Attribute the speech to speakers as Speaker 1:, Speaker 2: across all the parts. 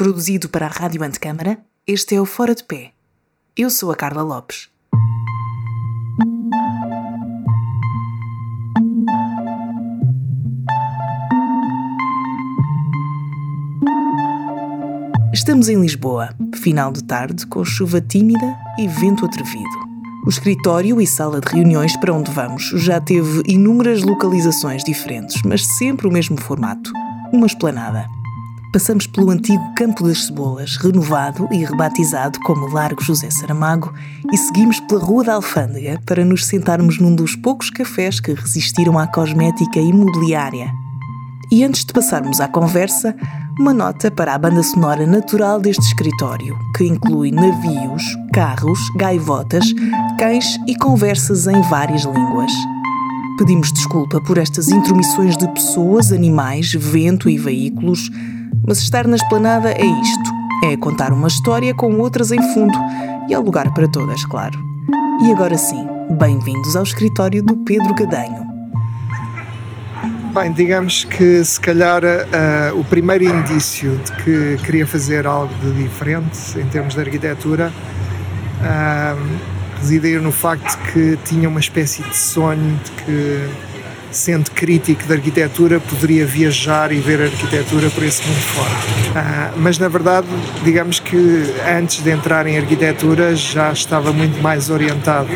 Speaker 1: Produzido para a Rádio Antecâmara, este é o Fora de Pé. Eu sou a Carla Lopes. Estamos em Lisboa, final de tarde, com chuva tímida e vento atrevido. O escritório e sala de reuniões para onde vamos já teve inúmeras localizações diferentes, mas sempre o mesmo formato uma esplanada. Passamos pelo antigo Campo das Cebolas, renovado e rebatizado como Largo José Saramago, e seguimos pela Rua da Alfândega para nos sentarmos num dos poucos cafés que resistiram à cosmética imobiliária. E antes de passarmos à conversa, uma nota para a banda sonora natural deste escritório, que inclui navios, carros, gaivotas, cães e conversas em várias línguas. Pedimos desculpa por estas intromissões de pessoas, animais, vento e veículos, mas estar na esplanada é isto: é contar uma história com outras em fundo e há lugar para todas, claro. E agora sim, bem-vindos ao escritório do Pedro Gadanho.
Speaker 2: Bem, digamos que se calhar uh, o primeiro indício de que queria fazer algo de diferente em termos de arquitetura uh, residia no facto de que tinha uma espécie de sonho de que, sendo crítico de arquitetura, poderia viajar e ver a arquitetura por esse mundo fora. Uh, mas na verdade, digamos que antes de entrar em arquitetura já estava muito mais orientado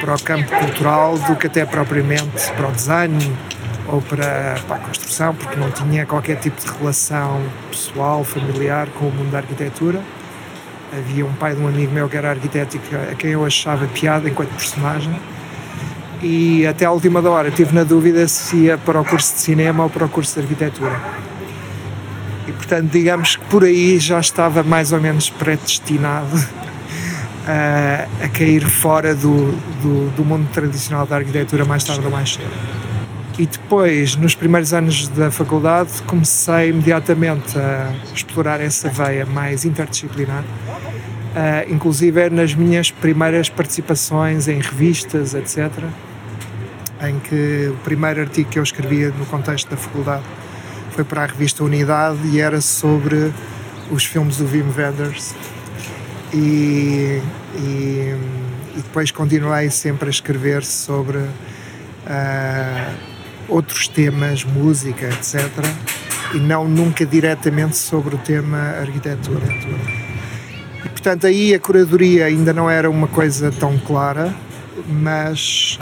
Speaker 2: para o campo cultural do que até propriamente para o design ou para, para a construção, porque não tinha qualquer tipo de relação pessoal, familiar com o mundo da arquitetura. Havia um pai de um amigo meu que era arquiteto a quem eu achava piada enquanto personagem. E até à última hora tive na dúvida se ia para o curso de cinema ou para o curso de arquitetura. E portanto, digamos que por aí já estava mais ou menos predestinado a, a cair fora do, do, do mundo tradicional da arquitetura mais tarde ou mais cedo. E depois, nos primeiros anos da faculdade, comecei imediatamente a explorar essa veia mais interdisciplinar, uh, inclusive nas minhas primeiras participações em revistas, etc., em que o primeiro artigo que eu escrevia no contexto da faculdade foi para a revista Unidade e era sobre os filmes do Wim Wenders. E, e, e depois continuei sempre a escrever sobre. Uh, outros temas, música, etc. E não nunca diretamente sobre o tema arquitetura. E, portanto, aí a curadoria ainda não era uma coisa tão clara, mas,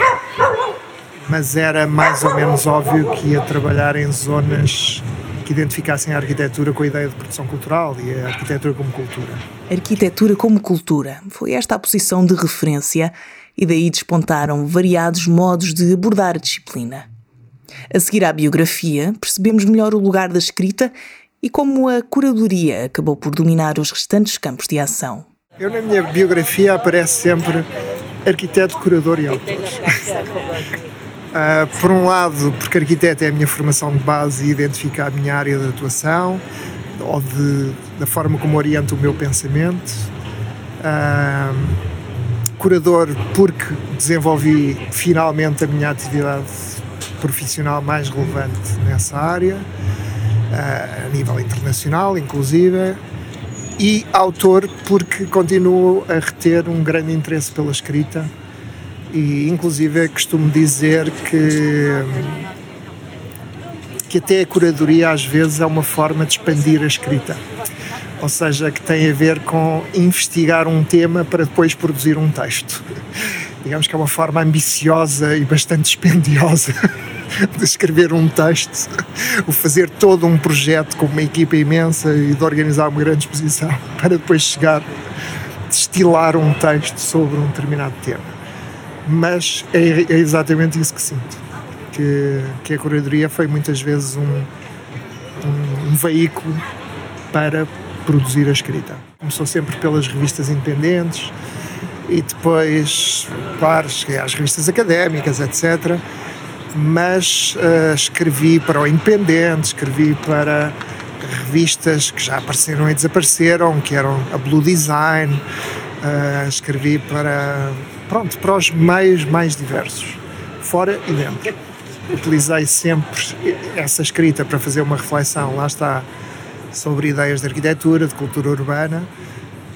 Speaker 2: mas era mais ou menos óbvio que ia trabalhar em zonas que identificassem a arquitetura com a ideia de produção cultural e a arquitetura como cultura.
Speaker 1: Arquitetura como cultura. Foi esta a posição de referência e daí despontaram variados modos de abordar a disciplina. A seguir à biografia, percebemos melhor o lugar da escrita e como a curadoria acabou por dominar os restantes campos de ação.
Speaker 2: Eu, na minha biografia, aparece sempre arquiteto, curador e autor. Uh, por um lado, porque arquiteto é a minha formação de base e identifica a minha área de atuação, ou de, da forma como oriento o meu pensamento. Uh, curador, porque desenvolvi finalmente a minha atividade profissional mais relevante nessa área, a nível internacional, inclusive, e autor porque continuo a reter um grande interesse pela escrita e inclusive costumo dizer que que até a curadoria às vezes é uma forma de expandir a escrita ou seja, que tem a ver com investigar um tema para depois produzir um texto digamos que é uma forma ambiciosa e bastante dispendiosa de escrever um texto, o fazer todo um projeto com uma equipa imensa e de organizar uma grande exposição para depois chegar, destilar um texto sobre um determinado tema. Mas é, é exatamente isso que sinto. Que, que a curadoria foi muitas vezes um, um, um veículo para produzir a escrita. Começou sempre pelas revistas independentes e depois, claro, cheguei às revistas académicas, etc mas uh, escrevi para o Independente, escrevi para revistas que já apareceram e desapareceram, que eram a Blue Design, uh, escrevi para, pronto, para os meios mais diversos, fora e dentro. Utilizei sempre essa escrita para fazer uma reflexão, lá está, sobre ideias de arquitetura, de cultura urbana,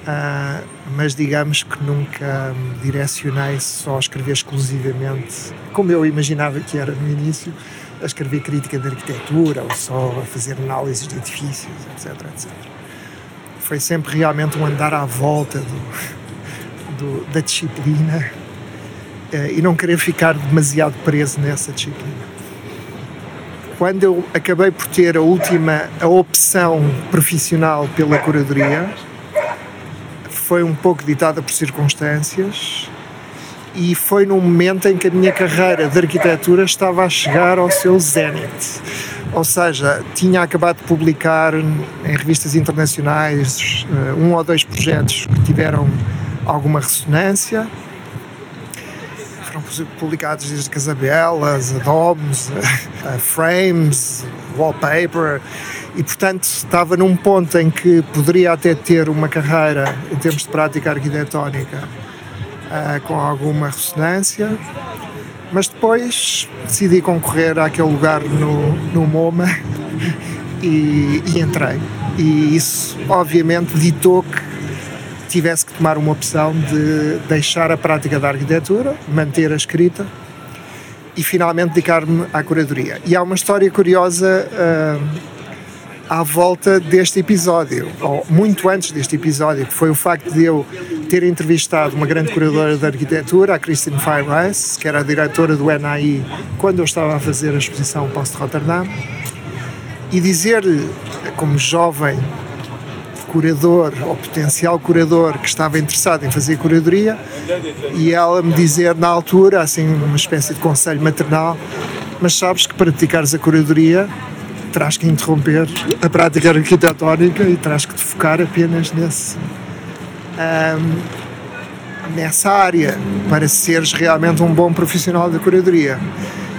Speaker 2: uh, mas digamos que nunca me direcionei só a escrever exclusivamente, como eu imaginava que era no início, a escrever crítica de arquitetura ou só a fazer análises de edifícios, etc, etc. Foi sempre realmente um andar à volta do, do, da disciplina uh, e não querer ficar demasiado preso nessa disciplina quando eu acabei por ter a última a opção profissional pela curadoria, foi um pouco ditada por circunstâncias e foi num momento em que a minha carreira de arquitetura estava a chegar ao seu zénite. Ou seja, tinha acabado de publicar em revistas internacionais eh, um ou dois projetos que tiveram alguma ressonância. Foram publicados desde Casabelas, Domes, Frames, Wallpaper, e portanto estava num ponto em que poderia até ter uma carreira em termos de prática arquitetónica uh, com alguma ressonância, mas depois decidi concorrer àquele lugar no, no MoMA e, e entrei. E isso obviamente ditou que tivesse que tomar uma opção de deixar a prática da arquitetura, manter a escrita e finalmente dedicar-me à curadoria. E há uma história curiosa uh, à volta deste episódio, ou muito antes deste episódio, que foi o facto de eu ter entrevistado uma grande curadora de arquitetura, a Christine Fire que era a diretora do NAI quando eu estava a fazer a exposição Post Rotterdam, e dizer, como jovem curador ou potencial curador que estava interessado em fazer curadoria e ela me dizer na altura, assim, uma espécie de conselho maternal, mas sabes que praticares a curadoria terás que interromper a prática arquitetónica e terás que te focar apenas nesse, um, nessa área para seres realmente um bom profissional da curadoria.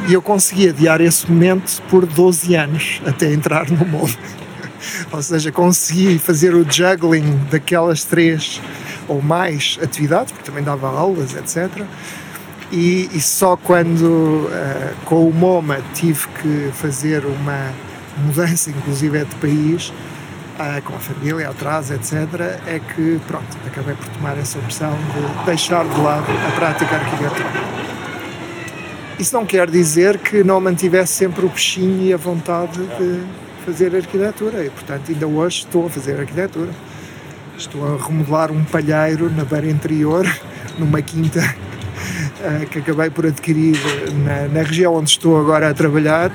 Speaker 2: E eu consegui adiar esse momento por 12 anos até entrar no mundo. Ou seja, consegui fazer o juggling daquelas três ou mais atividades, porque também dava aulas, etc. E, e só quando, uh, com o MoMA, tive que fazer uma mudança, inclusive, de país, uh, com a família atrás, etc., é que, pronto, acabei por tomar essa opção de deixar de lado a prática arquitetónica. Isso não quer dizer que não mantivesse sempre o peixinho e a vontade de fazer arquitetura e, portanto, ainda hoje estou a fazer arquitetura. Estou a remodelar um palheiro na beira interior, numa quinta uh, que acabei por adquirir na, na, região onde estou agora a trabalhar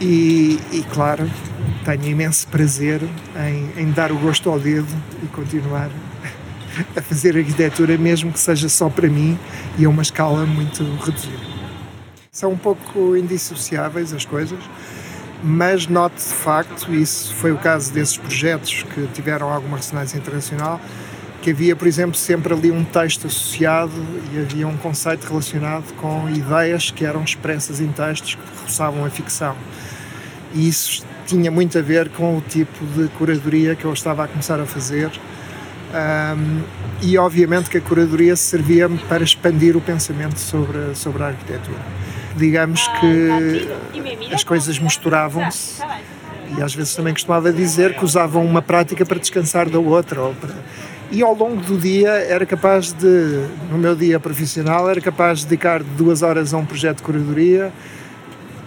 Speaker 2: e, e claro, tenho imenso prazer em, em dar o gosto ao dedo e continuar a fazer arquitetura, mesmo que seja só para mim e a uma escala muito reduzida. São um pouco indissociáveis as coisas mas note de facto, isso foi o caso desses projetos que tiveram alguma ressonância internacional, que havia, por exemplo, sempre ali um texto associado e havia um conceito relacionado com ideias que eram expressas em textos que roçavam a ficção. E isso tinha muito a ver com o tipo de curadoria que eu estava a começar a fazer. Um, e obviamente que a curadoria servia-me para expandir o pensamento sobre, sobre a arquitetura digamos que as coisas misturavam-se e às vezes também costumava dizer que usavam uma prática para descansar da outra. Para... E ao longo do dia era capaz de, no meu dia profissional, era capaz de dedicar duas horas a um projeto de curadoria,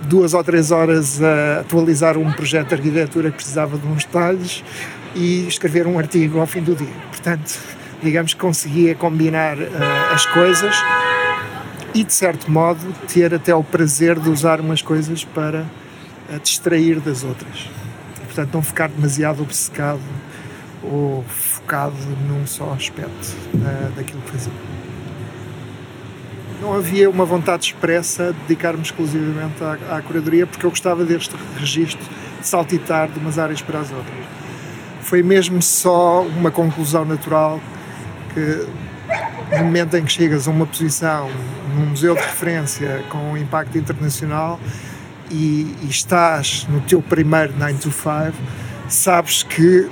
Speaker 2: duas ou três horas a atualizar um projeto de arquitetura que precisava de uns detalhes e escrever um artigo ao fim do dia. Portanto, digamos que conseguia combinar uh, as coisas e, de certo modo, ter até o prazer de usar umas coisas para eh, distrair das outras. E, portanto, não ficar demasiado obcecado ou focado num só aspecto uh, daquilo que fazia. Não havia uma vontade expressa de dedicar-me exclusivamente à, à curadoria, porque eu gostava deste registro de saltitar de umas áreas para as outras. Foi mesmo só uma conclusão natural que no momento em que chegas a uma posição num museu de referência com um impacto internacional e, e estás no teu primeiro 9 to 5, sabes que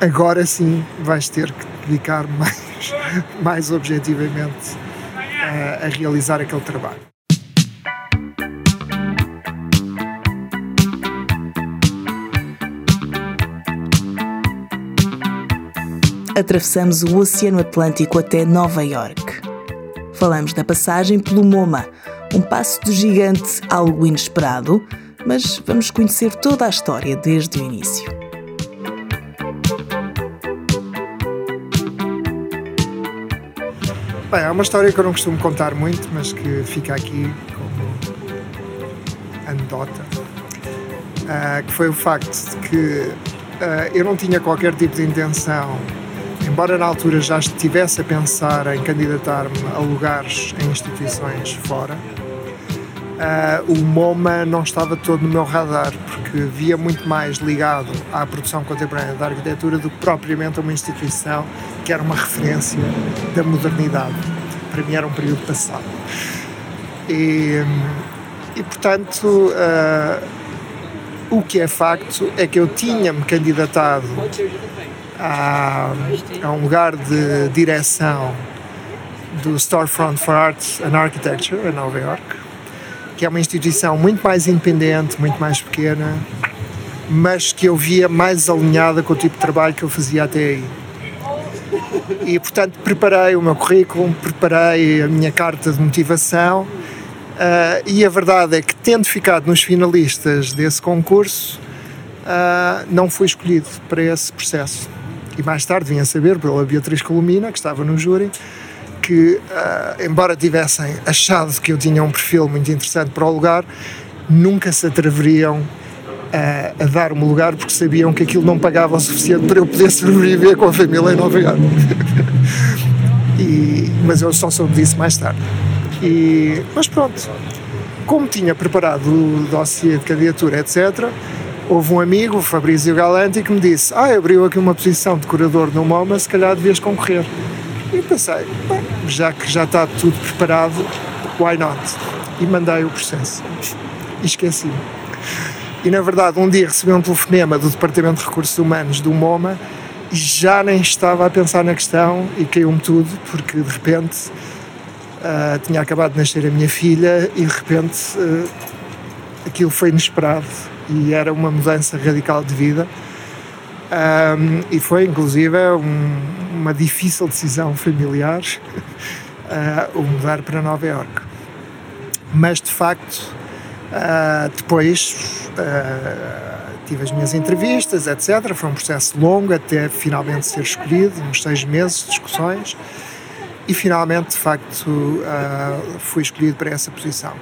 Speaker 2: agora sim vais ter que dedicar mais, mais objetivamente a, a realizar aquele trabalho.
Speaker 1: atravessamos o Oceano Atlântico até Nova York. Falamos da passagem pelo MoMA, um passo de gigante algo inesperado, mas vamos conhecer toda a história desde o início.
Speaker 2: Bem, é uma história que eu não costumo contar muito, mas que fica aqui como anedota, uh, que foi o facto de que uh, eu não tinha qualquer tipo de intenção embora na altura já estivesse a pensar em candidatar-me a lugares em instituições fora, uh, o MoMA não estava todo no meu radar, porque via muito mais ligado à produção contemporânea da arquitetura do que propriamente a uma instituição que era uma referência da modernidade. Para mim era um período passado. E, e portanto, uh, o que é facto é que eu tinha-me candidatado a, a um lugar de direção do Storefront for Arts and Architecture em Nova York, que é uma instituição muito mais independente, muito mais pequena, mas que eu via mais alinhada com o tipo de trabalho que eu fazia até aí. E portanto preparei o meu currículo, preparei a minha carta de motivação uh, e a verdade é que tendo ficado nos finalistas desse concurso, uh, não fui escolhido para esse processo. E mais tarde vim a saber pela Beatriz Colomina, que estava no júri, que, uh, embora tivessem achado que eu tinha um perfil muito interessante para o lugar, nunca se atreveriam uh, a dar-me lugar porque sabiam que aquilo não pagava o suficiente para eu poder sobreviver com a família em Nova Iorque. mas eu só soube disso mais tarde. E, mas pronto, como tinha preparado o dossiê de candidatura, etc., houve um amigo, o Fabrício Galanti, que me disse: Ah, abriu aqui uma posição de curador no MoMA, se calhar devias concorrer. E pensei: bem, já que já está tudo preparado, why not? E mandei o processo. E esqueci-me. E na verdade, um dia recebi um telefonema do Departamento de Recursos Humanos do MoMA e já nem estava a pensar na questão e caiu-me tudo, porque de repente uh, tinha acabado de nascer a minha filha e de repente uh, aquilo foi inesperado e era uma mudança radical de vida. Um, e foi inclusive um, uma difícil decisão familiar uh, o mudar para Nova York. Mas de facto, uh, depois uh, tive as minhas entrevistas, etc. Foi um processo longo até finalmente ser escolhido, uns seis meses de discussões, e finalmente, de facto, fui escolhido para essa posição.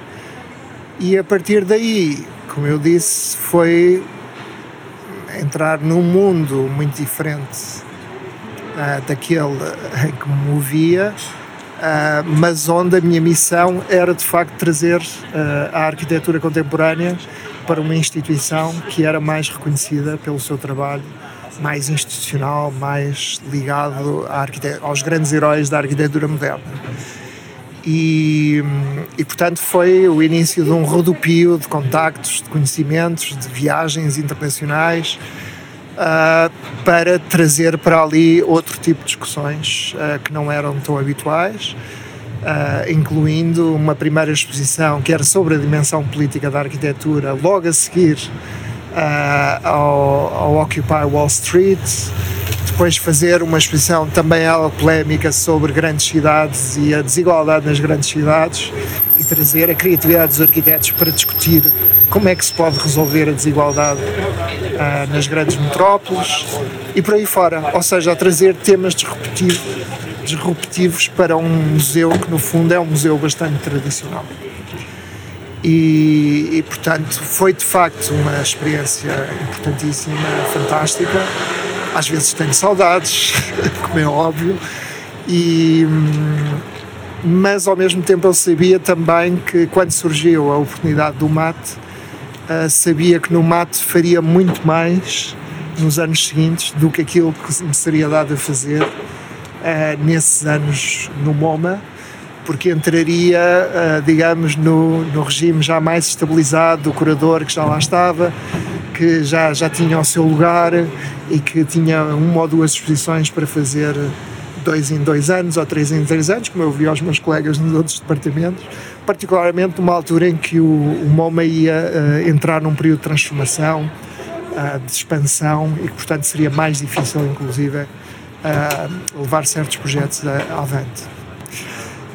Speaker 2: E a partir daí como eu disse, foi entrar num mundo muito diferente uh, daquele em que me movia, uh, mas onde a minha missão era de facto trazer uh, a arquitetura contemporânea para uma instituição que era mais reconhecida pelo seu trabalho, mais institucional, mais ligado aos grandes heróis da arquitetura moderna. E, e, portanto foi o início de um rodopio de contactos, de conhecimentos, de viagens internacionais uh, para trazer para ali outro tipo de discussões uh, que não eram tão habituais, uh, incluindo uma primeira exposição que era sobre a dimensão política da arquitetura, logo a seguir ao, ao Occupy Wall Street depois fazer uma exposição também algo polémica sobre grandes cidades e a desigualdade nas grandes cidades e trazer a criatividade dos arquitetos para discutir como é que se pode resolver a desigualdade uh, nas grandes metrópoles e por aí fora, ou seja, a trazer temas disruptivos, disruptivos para um museu que no fundo é um museu bastante tradicional. E, e portanto foi de facto uma experiência importantíssima, fantástica às vezes tenho saudades, como é óbvio, e, mas ao mesmo tempo eu sabia também que quando surgiu a oportunidade do mate, uh, sabia que no mate faria muito mais nos anos seguintes do que aquilo que me seria dado a fazer uh, nesses anos no MoMA, porque entraria, uh, digamos, no, no regime já mais estabilizado do curador que já lá estava, que já, já tinha o seu lugar e que tinha uma ou duas exposições para fazer dois em dois anos ou três em três anos, como eu vi aos meus colegas nos outros departamentos, particularmente numa altura em que o, o MoMA ia uh, entrar num período de transformação, uh, de expansão e que, portanto, seria mais difícil, inclusive, uh, levar certos projetos avante.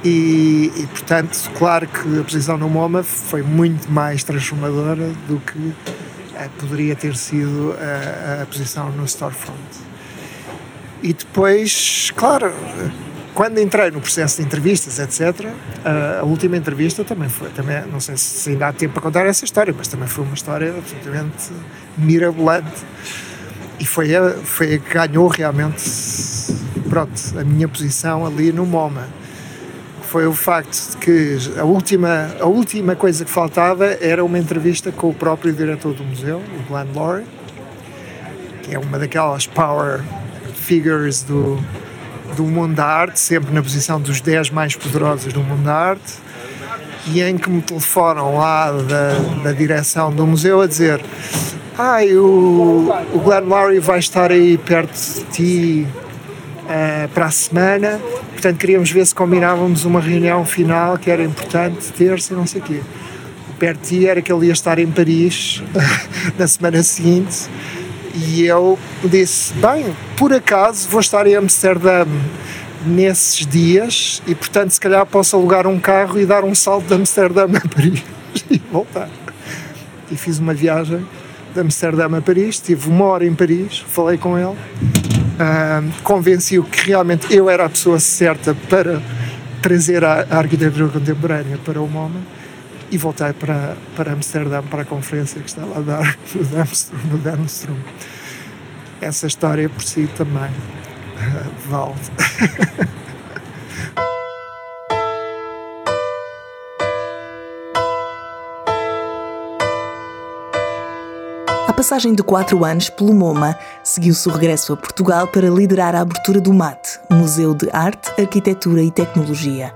Speaker 2: E, e, portanto, claro que a posição no MoMA foi muito mais transformadora do que poderia ter sido a, a posição no Storefront. E depois, claro, quando entrei no processo de entrevistas, etc., a última entrevista também foi, também, não sei se ainda há tempo para contar essa história, mas também foi uma história absolutamente mirabolante. E foi a, foi a que ganhou realmente, pronto, a minha posição ali no MoMA. Foi o facto de que a última, a última coisa que faltava era uma entrevista com o próprio diretor do museu, o Glenn Lowry, que é uma daquelas power figures do, do mundo da arte, sempre na posição dos 10 mais poderosos do mundo da arte, e em que me telefonam lá da, da direção do museu a dizer ah, o, o Glenn Lowry vai estar aí perto de ti uh, para a semana, portanto queríamos ver se combinávamos uma reunião final que era importante, terça e não sei o quê. O perto de ti era que ele ia estar em Paris na semana seguinte e eu disse: Bem, por acaso vou estar em Amsterdã nesses dias e, portanto, se calhar posso alugar um carro e dar um salto de Amsterdã a Paris e voltar. E fiz uma viagem de Amsterdã a Paris, tive uma hora em Paris, falei com ele, uh, convenci-o que realmente eu era a pessoa certa para trazer a, arquitetura contemporânea para o MoMA e voltei para, para Amsterdã para a conferência que estava a dar no Damstrom. Essa história por si também uh, vale.
Speaker 1: A passagem de quatro anos pelo MoMA seguiu-se o regresso a Portugal para liderar a abertura do MAT, Museu de Arte, Arquitetura e Tecnologia.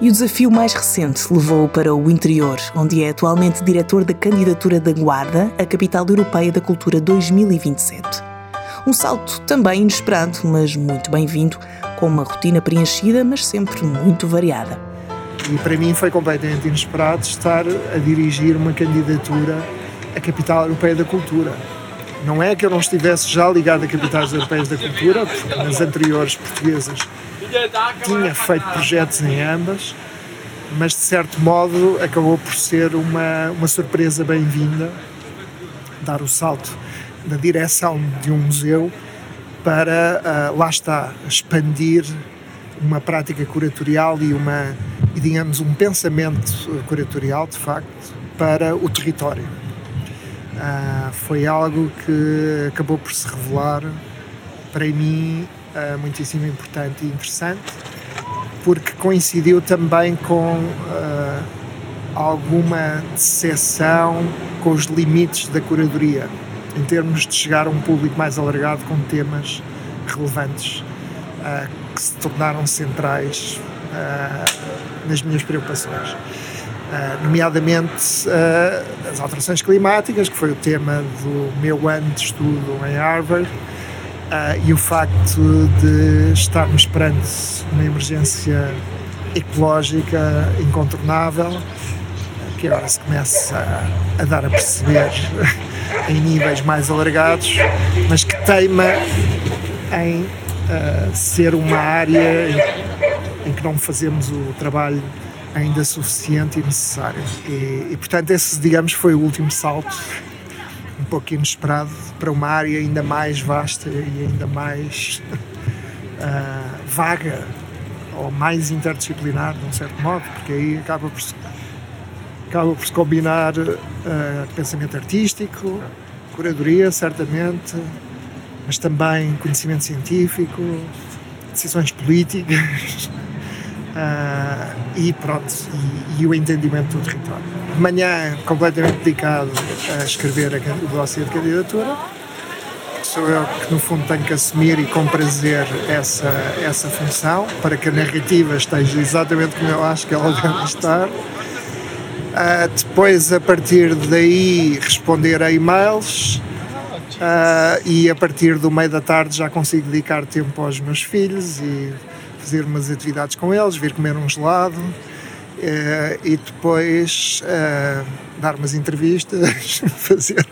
Speaker 1: E o desafio mais recente levou-o para o interior, onde é atualmente diretor da candidatura da Guarda à Capital Europeia da Cultura 2027. Um salto também inesperado, mas muito bem-vindo, com uma rotina preenchida, mas sempre muito variada.
Speaker 2: E para mim foi completamente inesperado estar a dirigir uma candidatura à Capital Europeia da Cultura. Não é que eu não estivesse já ligado a capitais europeias da cultura, porque nas anteriores portuguesas tinha feito projetos em ambas, mas de certo modo acabou por ser uma, uma surpresa bem-vinda dar o salto da direção de um museu para, uh, lá está, expandir uma prática curatorial e uma e digamos um pensamento curatorial de facto para o território uh, foi algo que acabou por se revelar para mim uh, muitíssimo importante e interessante, porque coincidiu também com uh, alguma decepção com os limites da curadoria, em termos de chegar a um público mais alargado com temas relevantes uh, que se tornaram centrais nas minhas preocupações. Nomeadamente as alterações climáticas, que foi o tema do meu ano de estudo em Harvard, Uh, e o facto de estarmos perante uma emergência ecológica incontornável, que agora se começa a, a dar a perceber em níveis mais alargados, mas que teima em uh, ser uma área em, em, que não fazemos o trabalho ainda suficiente e necessário. E, e portanto, esse, digamos, foi o último salto um pouco inesperado para uma área ainda mais vasta e ainda mais uh, vaga ou mais interdisciplinar, de um certo modo, porque aí acaba por se, acaba por se combinar uh, pensamento artístico, curadoria, certamente, mas também conhecimento científico, decisões políticas. Uh, e pronto, e, e, o entendimento do território. De manhã, completamente dedicado a escrever a, o dossiê de candidatura, sou eu que no fundo tenho que assumir e com prazer essa, essa função, para que a narrativa esteja exatamente como eu acho que ela deve estar. Uh, depois, a partir daí, responder a e-mails, Uh, e a partir do meio da tarde já consigo dedicar tempo aos meus filhos e fazer umas atividades com eles, vir comer um gelado uh, e depois uh, dar umas entrevistas, fazer,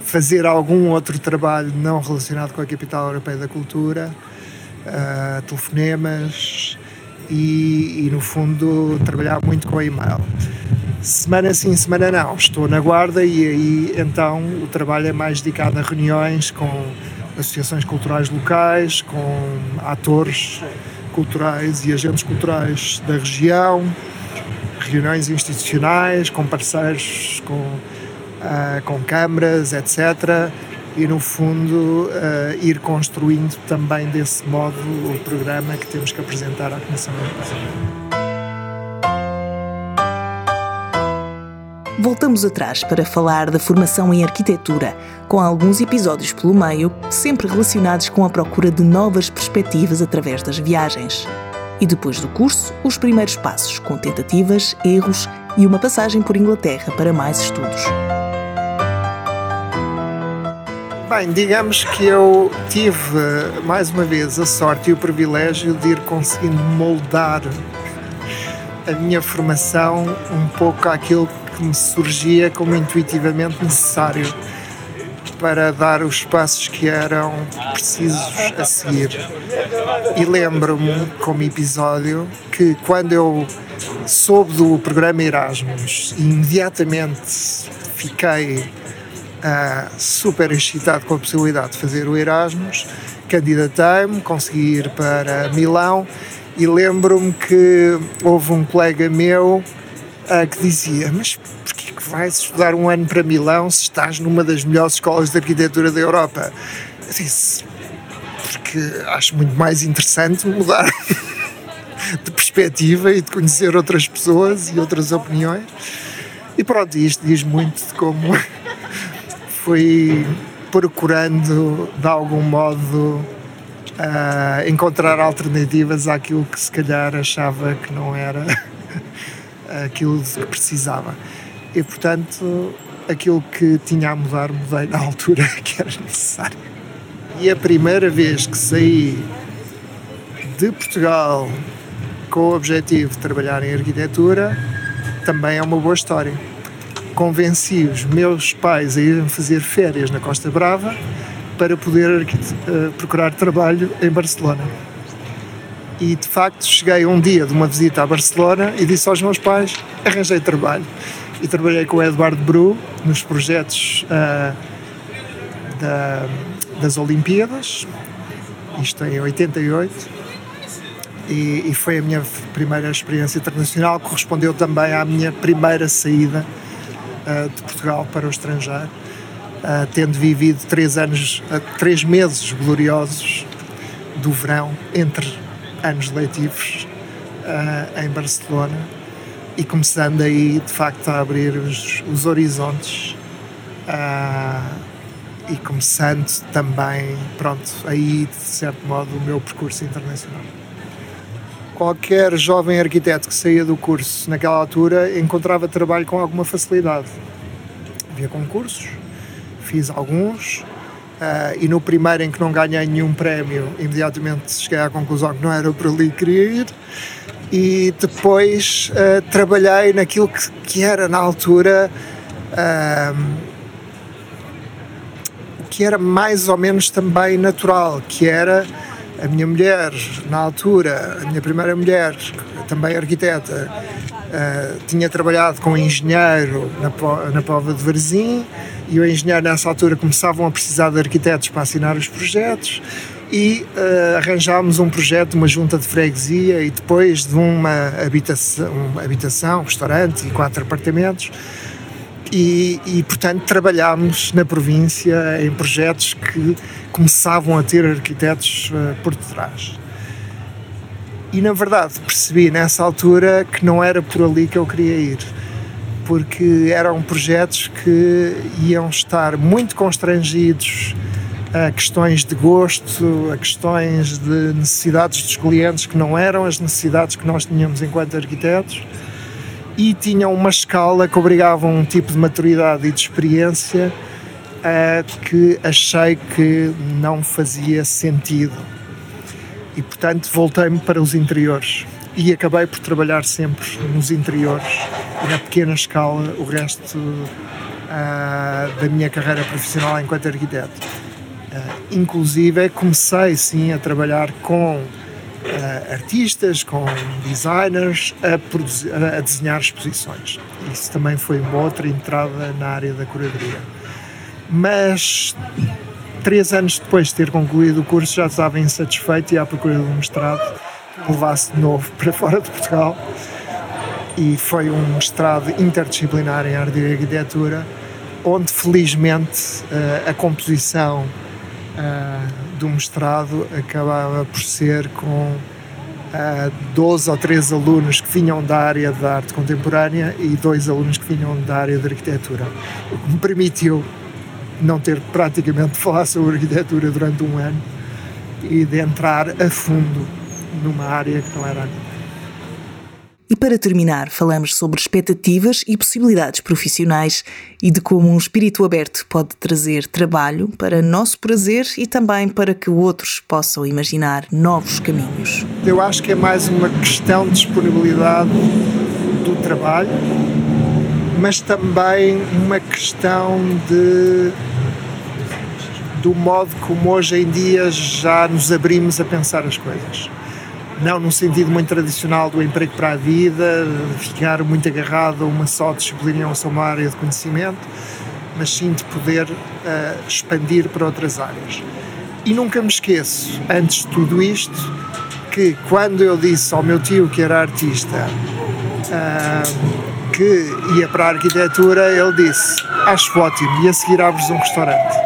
Speaker 2: fazer algum outro trabalho não relacionado com a Capital Europeia da Cultura, uh, telefonemas e, e, no fundo, trabalhar muito com e-mail. Semana sim, semana não, estou na guarda e aí então o trabalho é mais dedicado a reuniões com associações culturais locais, com atores culturais e agentes culturais da região, reuniões institucionais, com parceiros, com, uh, com câmaras, etc. E no fundo uh, ir construindo também desse modo o programa que temos que apresentar à Comissão Europeia.
Speaker 1: Voltamos atrás para falar da formação em arquitetura, com alguns episódios pelo meio, sempre relacionados com a procura de novas perspectivas através das viagens. E depois do curso, os primeiros passos, com tentativas, erros e uma passagem por Inglaterra para mais estudos.
Speaker 2: Bem, digamos que eu tive mais uma vez a sorte e o privilégio de ir conseguindo moldar a minha formação um pouco àquilo que me surgia como intuitivamente necessário para dar os passos que eram precisos a seguir. E lembro-me, como episódio, que quando eu soube do programa Erasmus, imediatamente fiquei uh, super excitado com a possibilidade de fazer o Erasmus, candidatei-me, consegui ir para Milão e lembro-me que houve um colega meu uh, que dizia: Mas porquê que vais estudar um ano para Milão se estás numa das melhores escolas de arquitetura da Europa? Eu disse: Porque acho muito mais interessante mudar de perspectiva e de conhecer outras pessoas e outras opiniões. E pronto, isto diz muito de como fui procurando de algum modo uh, encontrar alternativas àquilo que se calhar achava que não era aquilo que precisava. E portanto, aquilo que tinha a mudar, mudei na altura que era necessário. E a primeira vez que saí de Portugal com o objetivo de trabalhar em arquitetura também é uma boa história. Convenci os meus pais a irem fazer férias na Costa Brava para poder uh, procurar trabalho em Barcelona. E de facto cheguei um dia de uma visita a Barcelona e disse aos meus pais: arranjei trabalho. E trabalhei com o Eduardo Bru nos projetos uh, da, das Olimpíadas, isto em 88, e, e, foi a minha primeira experiência internacional, correspondeu também à minha primeira saída uh, de Portugal para o estrangeiro, uh, tendo vivido três anos, três meses gloriosos do verão entre anos letivos uh, em Barcelona e começando aí de facto a abrir os, os horizontes uh, e começando também, pronto, aí de certo modo o meu percurso internacional. Qualquer jovem arquiteto que saía do curso naquela altura encontrava trabalho com alguma facilidade. Havia concursos, fiz alguns, Uh, e no primeiro em que não ganhei nenhum prémio, imediatamente cheguei à conclusão que não era por ali que queria ir. E depois uh, trabalhei naquilo que, que, era na altura o que era mais ou menos também natural, que era a minha mulher, na altura, a minha primeira mulher, também arquiteta, uh, tinha trabalhado com engenheiro na, na Pova de Varzim e o engenheiro nessa altura começavam a precisar de arquitetos para assinar os projetos e uh, arranjámos um projeto de uma junta de freguesia e depois de uma habitação, uma habitação restaurante e quatro apartamentos e, e, portanto trabalhámos na província em projetos que começavam a ter arquitetos uh, por detrás. E na verdade percebi nessa altura que não era por ali que eu queria ir porque eram projetos que iam estar muito constrangidos a questões de gosto, a questões de necessidades dos clientes que não eram as necessidades que nós tínhamos enquanto arquitetos e tinham uma escala que obrigava um tipo de maturidade e de experiência que achei que não fazia sentido. E portanto voltei-me para os interiores e acabei por trabalhar sempre nos interiores e na pequena escala o resto uh, da minha carreira profissional enquanto arquiteto. Uh, inclusive, comecei sim a trabalhar com uh, artistas, com designers, a, a, desenhar exposições. Isso também foi uma outra entrada na área da curadoria. Mas três anos depois de ter concluído o curso já estava insatisfeito e à procura de um mestrado levasse de novo para fora de Portugal. E foi um mestrado interdisciplinar em arte e arquitetura onde felizmente uh, a composição uh, do mestrado acabava por ser com uh, eh, 12 ou 13 alunos que vinham da área da arte contemporânea e dois alunos que vinham da área da arquitetura, o que me permitiu não ter praticamente de falar sobre arquitetura durante um ano e de entrar a fundo numa área que não era a minha.
Speaker 1: E para terminar, falamos sobre expectativas e possibilidades profissionais e de como um espírito aberto pode trazer trabalho para nosso prazer e também para que outros possam imaginar novos caminhos.
Speaker 2: Eu acho que é mais uma questão de disponibilidade do trabalho, mas também uma questão de do modo como hoje em dia já nos abrimos a pensar as coisas não no sentido muito tradicional do emprego para a vida, ficar muito agarrado a uma só disciplina ou só uma área de conhecimento, mas sim de poder uh, expandir para outras áreas. E nunca me esqueço, antes de tudo isto, que quando eu disse ao meu tio que era artista uh, que ia para a arquitetura, ele disse: Acho ótimo, e a seguir abres um restaurante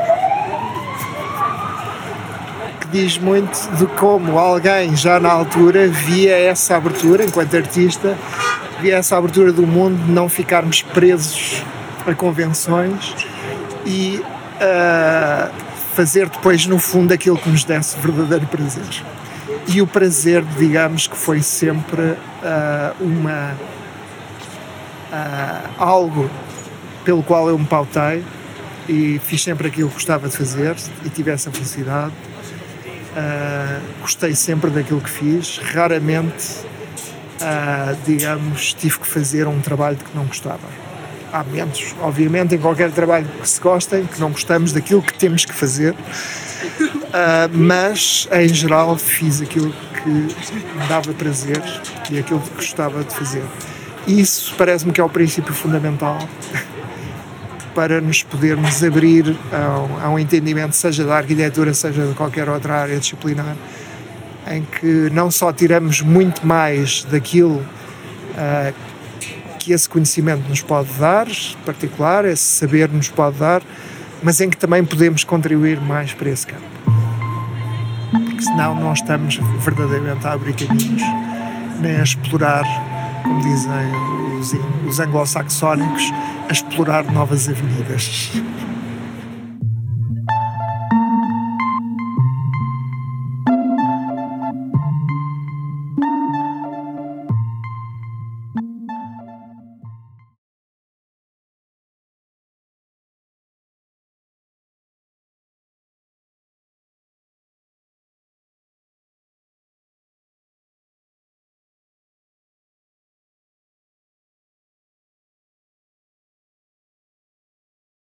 Speaker 2: diz muito de como alguém já na altura via essa abertura, enquanto artista, via essa abertura do mundo de não ficarmos presos a convenções e uh, fazer depois, no fundo, aquilo que nos desse verdadeiro prazer. E o prazer, digamos, que foi sempre uh, uma uh, algo pelo qual eu me pautei e fiz sempre aquilo que gostava de fazer e tive essa felicidade Uh, gostei sempre daquilo que fiz, raramente, uh, digamos, tive que fazer um trabalho de que não gostava. Há momentos, obviamente, em qualquer trabalho que se gostem, que não gostamos daquilo que temos que fazer, uh, mas em geral fiz aquilo que me dava prazer e aquilo que gostava de fazer. Isso parece-me que é o princípio fundamental para nos podermos abrir a, a um entendimento, seja da arquitetura, seja de qualquer outra área disciplinar, em que não só tiramos muito mais daquilo uh, que esse conhecimento nos pode dar, particular, esse saber nos pode dar, mas em que também podemos contribuir mais para esse campo. Porque senão não estamos verdadeiramente a abrir caminhos, nem a explorar, como dizem os, os anglo-saxónicos, a explorar novas avenidas.